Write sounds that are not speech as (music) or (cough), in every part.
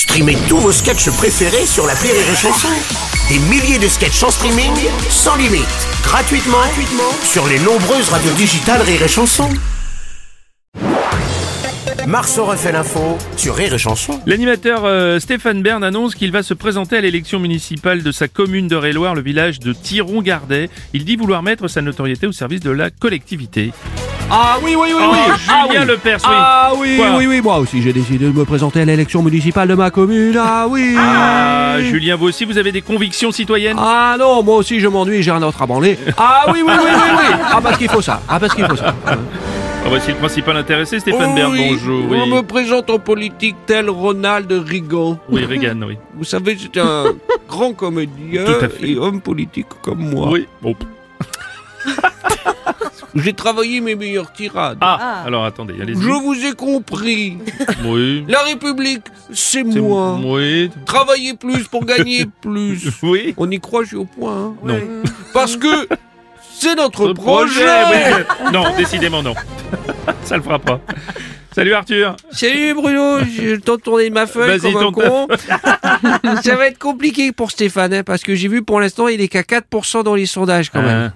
Streamez tous vos sketchs préférés sur la Rire et Chanson. Des milliers de sketchs en streaming, sans limite, gratuitement, gratuitement sur les nombreuses radios digitales Rire et Chanson. Marceau refait l'info sur Rire et Chanson. L'animateur euh, Stéphane Bern annonce qu'il va se présenter à l'élection municipale de sa commune de Réloir, le village de Thiron-Gardet. Il dit vouloir mettre sa notoriété au service de la collectivité. Ah oui, oui, oui, Oh, oui. ah, Julien oui. Lepers, oui. Ah oui, Quoi oui, oui, moi aussi j'ai décidé de me présenter à l'élection municipale de ma commune. Ah oui. Ah, Julien, vous aussi, vous avez des convictions citoyennes? Ah non, moi aussi je m'ennuie, j'ai un autre à branler. Ah oui, oui, oui, oui, oui. Ah parce qu'il faut ça. Ah parce qu'il faut ça. Ah, Voici le principal intéressé, Stéphane Bern, Oui, bonjour. Oui, me présente en politique tel Ronald Reagan. oui Reagan, oui. Vous savez, c'est un grand comédien Tout à fait. et homme politique comme moi. Oui, bon. J'ai travaillé mes meilleures tirades. Ah, alors attendez, allez-y. Je vous ai compris. (laughs) Oui. La République, c'est C'est- moi. Oui. Travailler plus pour gagner (laughs) plus. Oui. On y croit, je suis au point. hein. Non. (laughs) Parce que c'est notre projet. oui. Non, décidément non. Ça le fera pas. Salut Arthur. Salut Bruno, j'ai le temps de tourner ma feuille Vas-y, comme un con. Ça va être compliqué pour Stéphane, hein, parce que j'ai vu pour l'instant, il est qu'à 4% dans les sondages quand même.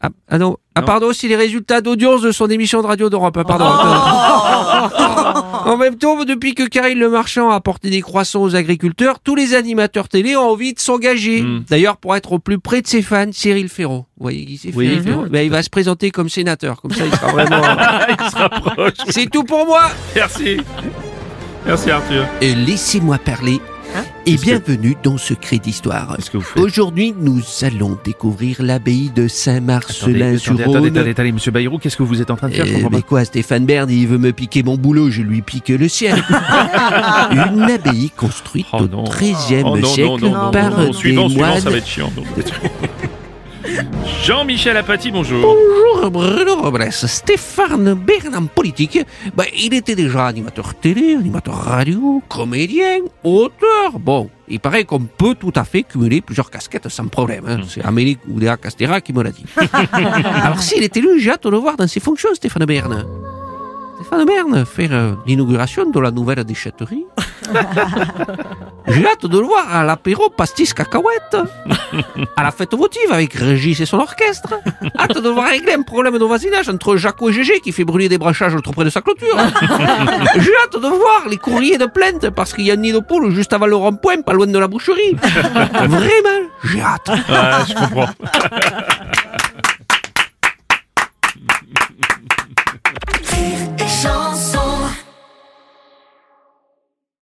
Ah, ah non. Ah pardon, c'est les résultats d'audience de son émission de radio d'Europe. hein, pardon. (laughs) en même temps, depuis que Karine Le Marchand a apporté des croissants aux agriculteurs, tous les animateurs télé ont envie de s'engager. Hmm. D'ailleurs, pour être au plus près de ses fans, Cyril Ferraud. Vous voyez qui c'est Oui. Cyril Ferraud Ben, Il va se présenter comme sénateur. Comme ça, il sera (laughs) vraiment... Il se rapproche. c'est tout pour moi Merci. Merci Arthur. Euh, Laissez-moi parler et Qu'est-ce que- bienvenue dans Secret d'Histoire. Qu'est-ce que vous faites Aujourd'hui, nous allons découvrir l'abbaye de attendez, Saint-Marcelin-sur-Rhône. attendez, attendez, attendez, monsieur Bayrou, qu'est-ce que vous êtes en train de faire Je Euh, mais quoi, Stéphane Bern, il veut me piquer mon boulot, je lui pique le sien. (laughs) Une abbaye construite Oh au non. XIIIe Oh non, siècle non, non, non, par non, non. des Suivant, suivant, moines. ça va être chiant. non. (laughs) Jean-Michel Apathy, bonjour. Bonjour Bruno Robles, Stéphane Bern en politique. Ben, il était déjà animateur télé, animateur radio, comédien, auteur. Bon, il paraît qu'on peut tout à fait cumuler plusieurs casquettes sans problème. hein. C'est Amélie Oudéa Castera qui me l'a dit. (laughs) Alors s'il est élu, j'ai hâte de le voir dans ses fonctions, Stéphane Bern. Stéphane Bern, faire euh, l'inauguration de la nouvelle déchetterie. (laughs) J'ai hâte de le voir à l'apéro pastis cacahuète. À la fête votive avec Régis et son orchestre. Hâte de le voir régler un problème de voisinage entre Jaco et Gégé qui fait brûler des branchages trop près de sa clôture. (laughs) J'ai hâte de voir les courriers de plainte parce qu'il y a un nid de poule juste avant le rond-point, pas loin de la boucherie. (laughs) Vraiment, j'ai hâte. Ah, je comprends.